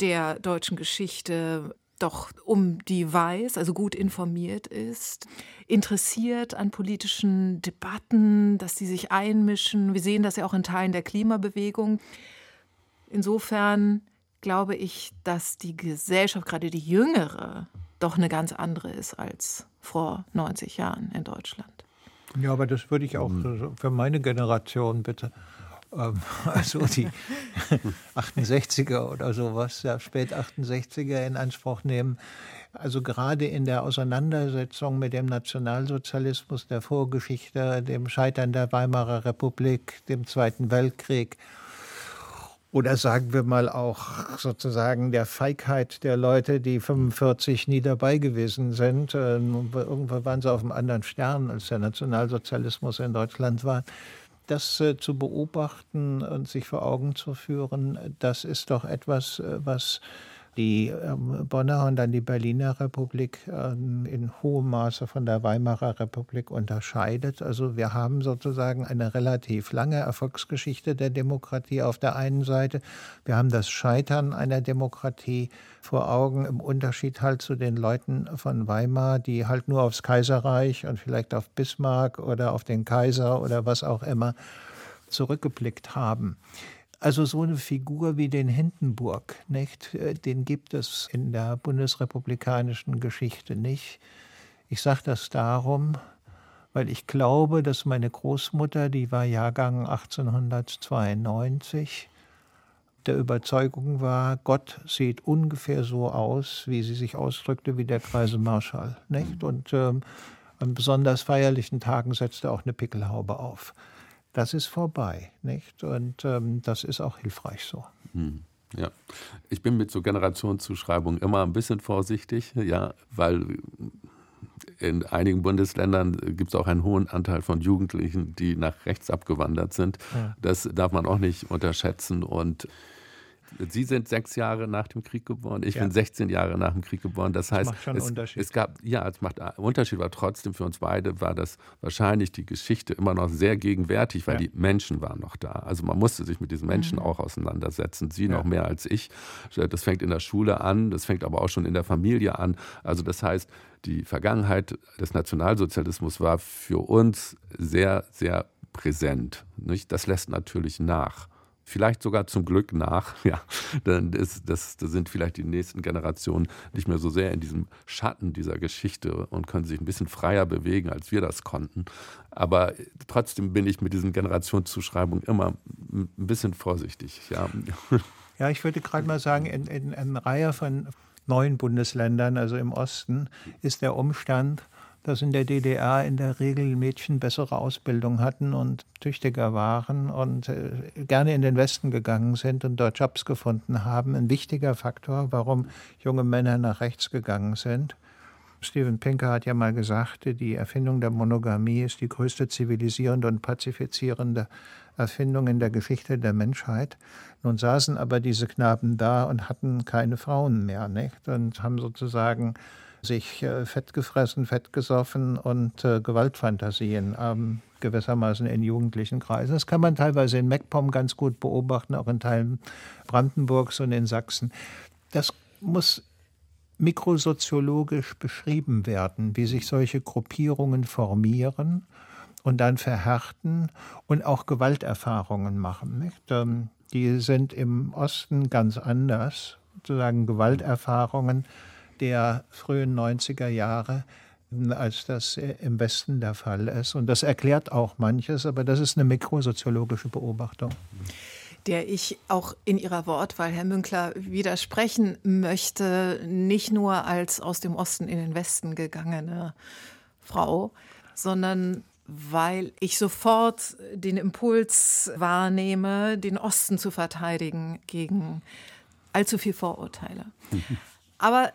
der deutschen Geschichte doch um die weiß, also gut informiert ist, interessiert an politischen Debatten, dass sie sich einmischen. Wir sehen das ja auch in Teilen der Klimabewegung. Insofern glaube ich, dass die Gesellschaft, gerade die jüngere, doch eine ganz andere ist als vor 90 Jahren in Deutschland. Ja, aber das würde ich auch hm. für meine Generation bitte also die 68er oder sowas, ja, spät 68er in Anspruch nehmen. Also gerade in der Auseinandersetzung mit dem Nationalsozialismus, der Vorgeschichte, dem Scheitern der Weimarer Republik, dem Zweiten Weltkrieg oder sagen wir mal auch sozusagen der Feigheit der Leute, die 45 nie dabei gewesen sind. Ähm, irgendwann waren sie auf einem anderen Stern, als der Nationalsozialismus in Deutschland war das äh, zu beobachten und sich vor Augen zu führen, das ist doch etwas, äh, was die ähm, Bonner und dann die Berliner Republik ähm, in hohem Maße von der Weimarer Republik unterscheidet. Also wir haben sozusagen eine relativ lange Erfolgsgeschichte der Demokratie auf der einen Seite. Wir haben das Scheitern einer Demokratie vor Augen im Unterschied halt zu den Leuten von Weimar, die halt nur aufs Kaiserreich und vielleicht auf Bismarck oder auf den Kaiser oder was auch immer zurückgeblickt haben. Also so eine Figur wie den Hindenburg, nicht, äh, den gibt es in der bundesrepublikanischen Geschichte nicht. Ich sage das darum, weil ich glaube, dass meine Großmutter, die war Jahrgang 1892, der Überzeugung war, Gott sieht ungefähr so aus, wie sie sich ausdrückte, wie der Kreisemarschall. Nicht? Und ähm, an besonders feierlichen Tagen setzte auch eine Pickelhaube auf das ist vorbei. Nicht? Und ähm, das ist auch hilfreich so. Hm. Ja, ich bin mit so Generationszuschreibungen immer ein bisschen vorsichtig, ja, weil in einigen Bundesländern gibt es auch einen hohen Anteil von Jugendlichen, die nach rechts abgewandert sind. Ja. Das darf man auch nicht unterschätzen. Und Sie sind sechs Jahre nach dem Krieg geboren, ich ja. bin 16 Jahre nach dem Krieg geboren. Das, das heißt, macht schon es, Unterschied. es gab, ja, es macht einen Unterschied, aber trotzdem für uns beide war das wahrscheinlich die Geschichte immer noch sehr gegenwärtig, weil ja. die Menschen waren noch da. Also man musste sich mit diesen Menschen mhm. auch auseinandersetzen. Sie ja. noch mehr als ich. Das fängt in der Schule an, das fängt aber auch schon in der Familie an. Also das heißt, die Vergangenheit des Nationalsozialismus war für uns sehr, sehr präsent. Nicht? Das lässt natürlich nach vielleicht sogar zum Glück nach. Ja, dann ist das, das sind vielleicht die nächsten Generationen nicht mehr so sehr in diesem Schatten dieser Geschichte und können sich ein bisschen freier bewegen, als wir das konnten. Aber trotzdem bin ich mit diesen Generationszuschreibungen immer ein bisschen vorsichtig. Ja, ja ich würde gerade mal sagen, in, in, in einer Reihe von neuen Bundesländern, also im Osten, ist der Umstand, dass in der DDR in der Regel Mädchen bessere Ausbildung hatten und tüchtiger waren und äh, gerne in den Westen gegangen sind und dort Jobs gefunden haben. Ein wichtiger Faktor, warum junge Männer nach rechts gegangen sind. Steven Pinker hat ja mal gesagt, die Erfindung der Monogamie ist die größte zivilisierende und pazifizierende Erfindung in der Geschichte der Menschheit. Nun saßen aber diese Knaben da und hatten keine Frauen mehr nicht? und haben sozusagen sich äh, fett gefressen, fett gesoffen und äh, Gewaltfantasien ähm, gewissermaßen in jugendlichen Kreisen. Das kann man teilweise in MacPom ganz gut beobachten, auch in Teilen Brandenburgs und in Sachsen. Das muss mikrosoziologisch beschrieben werden, wie sich solche Gruppierungen formieren und dann verhärten und auch Gewalterfahrungen machen. Nicht? Ähm, die sind im Osten ganz anders, sozusagen Gewalterfahrungen der frühen 90er Jahre, als das im Westen der Fall ist. Und das erklärt auch manches, aber das ist eine mikrosoziologische Beobachtung. Der ich auch in Ihrer Wortwahl, Herr Münkler, widersprechen möchte, nicht nur als aus dem Osten in den Westen gegangene Frau, sondern weil ich sofort den Impuls wahrnehme, den Osten zu verteidigen gegen allzu viel Vorurteile. Aber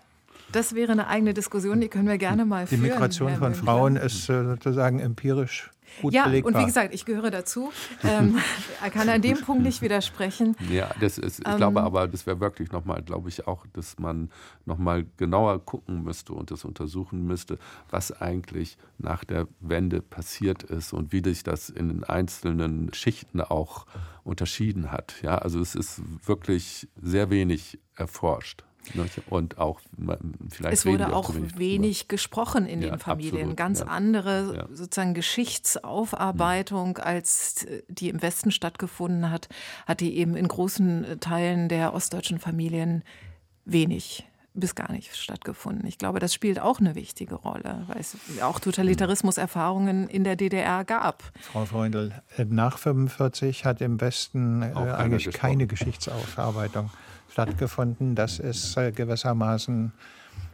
das wäre eine eigene Diskussion, die können wir gerne mal die führen. Die Migration von Frauen ist äh, sozusagen empirisch gut ja, belegbar. und wie gesagt, ich gehöre dazu. Ähm, er kann an dem Punkt nicht widersprechen. Ja, das ist, ich Ähm, glaube aber, das wäre wirklich nochmal, glaube ich auch, dass man nochmal genauer gucken müsste und das untersuchen müsste, was eigentlich nach der Wende passiert ist und wie sich das in den einzelnen Schichten auch unterschieden hat. Ja, also es ist wirklich sehr wenig erforscht. Ne? Und auch vielleicht es wurde auch zu wenig, wenig gesprochen in Ja, den Familien. absolut, Ganz ja. andere Ja. sozusagen Geschichtsaufarbeitung, als die im Westen stattgefunden hat, hat die eben in großen Teilen der ostdeutschen Familien wenig bis gar nicht stattgefunden. Ich glaube, das spielt auch eine wichtige Rolle, weil es auch Totalitarismus-Erfahrungen in der DDR gab. Frau Freundl, äh, nach 45 hat im Westen äh, Auch eigentlich gesprochen. keine Geschichtsaufarbeitung stattgefunden. Das ist äh, gewissermaßen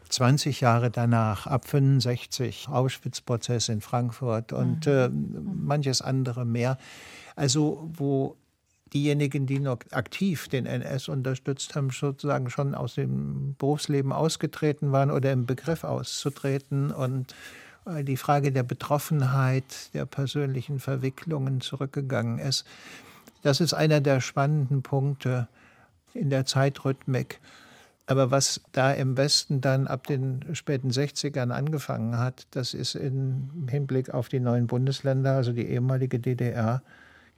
20 Jahre danach, ab 65, Auschwitz-Prozess in Frankfurt und äh, manches andere mehr. Also wo diejenigen, die noch aktiv den NS unterstützt haben, sozusagen schon aus dem Berufsleben ausgetreten waren oder im Begriff auszutreten und äh, die Frage der Betroffenheit, der persönlichen Verwicklungen zurückgegangen ist. Das ist einer der spannenden Punkte in der Zeitrhythmik. Aber was da im Westen dann ab den späten 60ern angefangen hat, das ist im Hinblick auf die neuen Bundesländer, also die ehemalige DDR,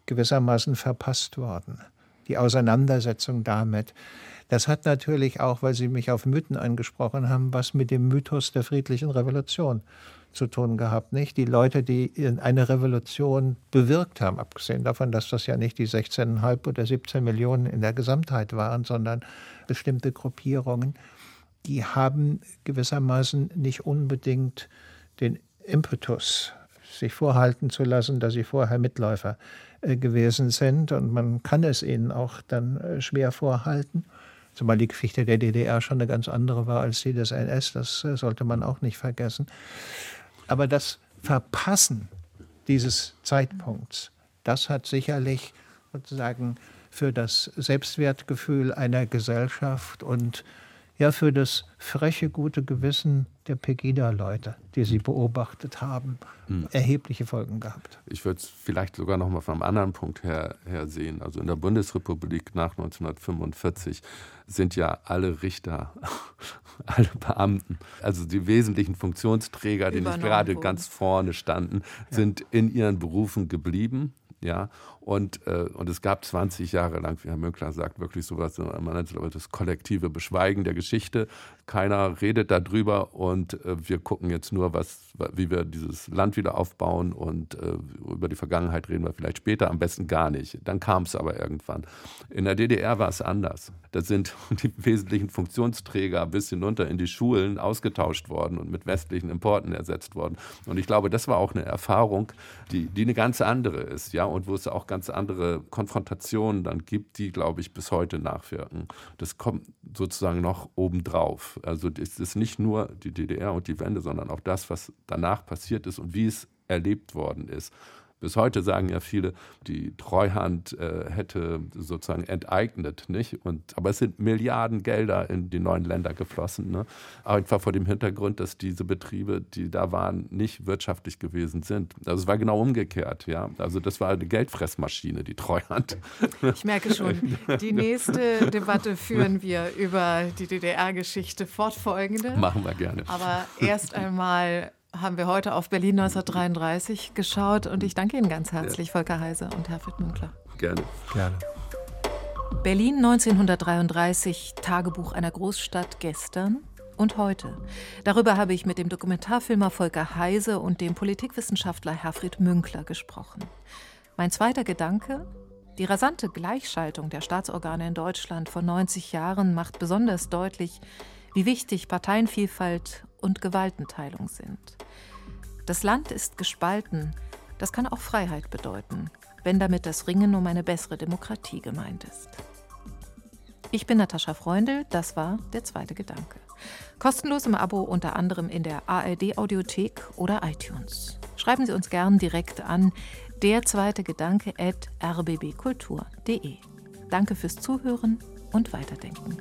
gewissermaßen verpasst worden. Die Auseinandersetzung damit. Das hat natürlich auch, weil Sie mich auf Mythen angesprochen haben, was mit dem Mythos der friedlichen Revolution zu tun gehabt, nicht? Die Leute, die eine Revolution bewirkt haben, abgesehen davon, dass das ja nicht die 16,5 oder 17 Millionen in der Gesamtheit waren, sondern bestimmte Gruppierungen, die haben gewissermaßen nicht unbedingt den Impetus, sich vorhalten zu lassen, dass sie vorher Mitläufer äh, gewesen sind. Und man kann es ihnen auch dann äh, schwer vorhalten. Zumal die Geschichte der DDR schon eine ganz andere war als die des NS, das äh, sollte man auch nicht vergessen. Aber das Verpassen dieses Zeitpunkts, das hat sicherlich sozusagen für das Selbstwertgefühl einer Gesellschaft und ja für das freche, gute Gewissen der Pegida-Leute, die sie beobachtet haben, erhebliche Folgen gehabt. Ich würde es vielleicht sogar noch mal von einem anderen Punkt her, her sehen. Also in der Bundesrepublik nach 1945 sind ja alle Richter, alle Beamten, also die wesentlichen Funktionsträger, die nicht gerade ganz vorne standen, sind in ihren Berufen geblieben. Ja, und, äh, und es gab 20 Jahre lang, wie Herr Mönkler sagt, wirklich sowas, man nennt es das kollektive Beschweigen der Geschichte. Keiner redet darüber und äh, wir gucken jetzt nur, was, wie wir dieses Land wieder aufbauen und äh, über die Vergangenheit reden wir vielleicht später, am besten gar nicht. Dann kam es aber irgendwann. In der DDR war es anders. Da sind die wesentlichen Funktionsträger bis hinunter in die Schulen ausgetauscht worden und mit westlichen Importen ersetzt worden. Und ich glaube, das war auch eine Erfahrung, die, die eine ganz andere ist, ja, und wo es auch ganz andere Konfrontationen dann gibt, die, glaube ich, bis heute nachwirken. Das kommt sozusagen noch obendrauf. Also es ist nicht nur die DDR und die Wende, sondern auch das, was danach passiert ist und wie es erlebt worden ist. Bis heute sagen ja viele, die Treuhand äh, hätte sozusagen enteignet, nicht? Und, aber es sind Milliarden Gelder in die neuen Länder geflossen. Ne? Einfach vor dem Hintergrund, dass diese Betriebe, die da waren, nicht wirtschaftlich gewesen sind. Also es war genau umgekehrt, ja. Also das war eine Geldfressmaschine, die Treuhand. Ich merke schon, die nächste Debatte führen wir über die DDR-Geschichte fortfolgende. Machen wir gerne. Aber erst einmal haben wir heute auf Berlin 1933 geschaut und ich danke Ihnen ganz herzlich, Volker Heise und Herfried Münkler. Gerne. Gerne. Berlin 1933, Tagebuch einer Großstadt gestern und heute. Darüber habe ich mit dem Dokumentarfilmer Volker Heise und dem Politikwissenschaftler Herfried Münkler gesprochen. Mein zweiter Gedanke? Die rasante Gleichschaltung der Staatsorgane in Deutschland vor 90 Jahren macht besonders deutlich, wie wichtig Parteienvielfalt und Gewaltenteilung sind. Das Land ist gespalten, das kann auch Freiheit bedeuten, wenn damit das Ringen um eine bessere Demokratie gemeint ist. Ich bin Natascha Freundl, das war der zweite Gedanke. Kostenlos im Abo unter anderem in der ARD Audiothek oder iTunes. Schreiben Sie uns gern direkt an der zweite Gedanke at rbbkultur.de. Danke fürs Zuhören und Weiterdenken.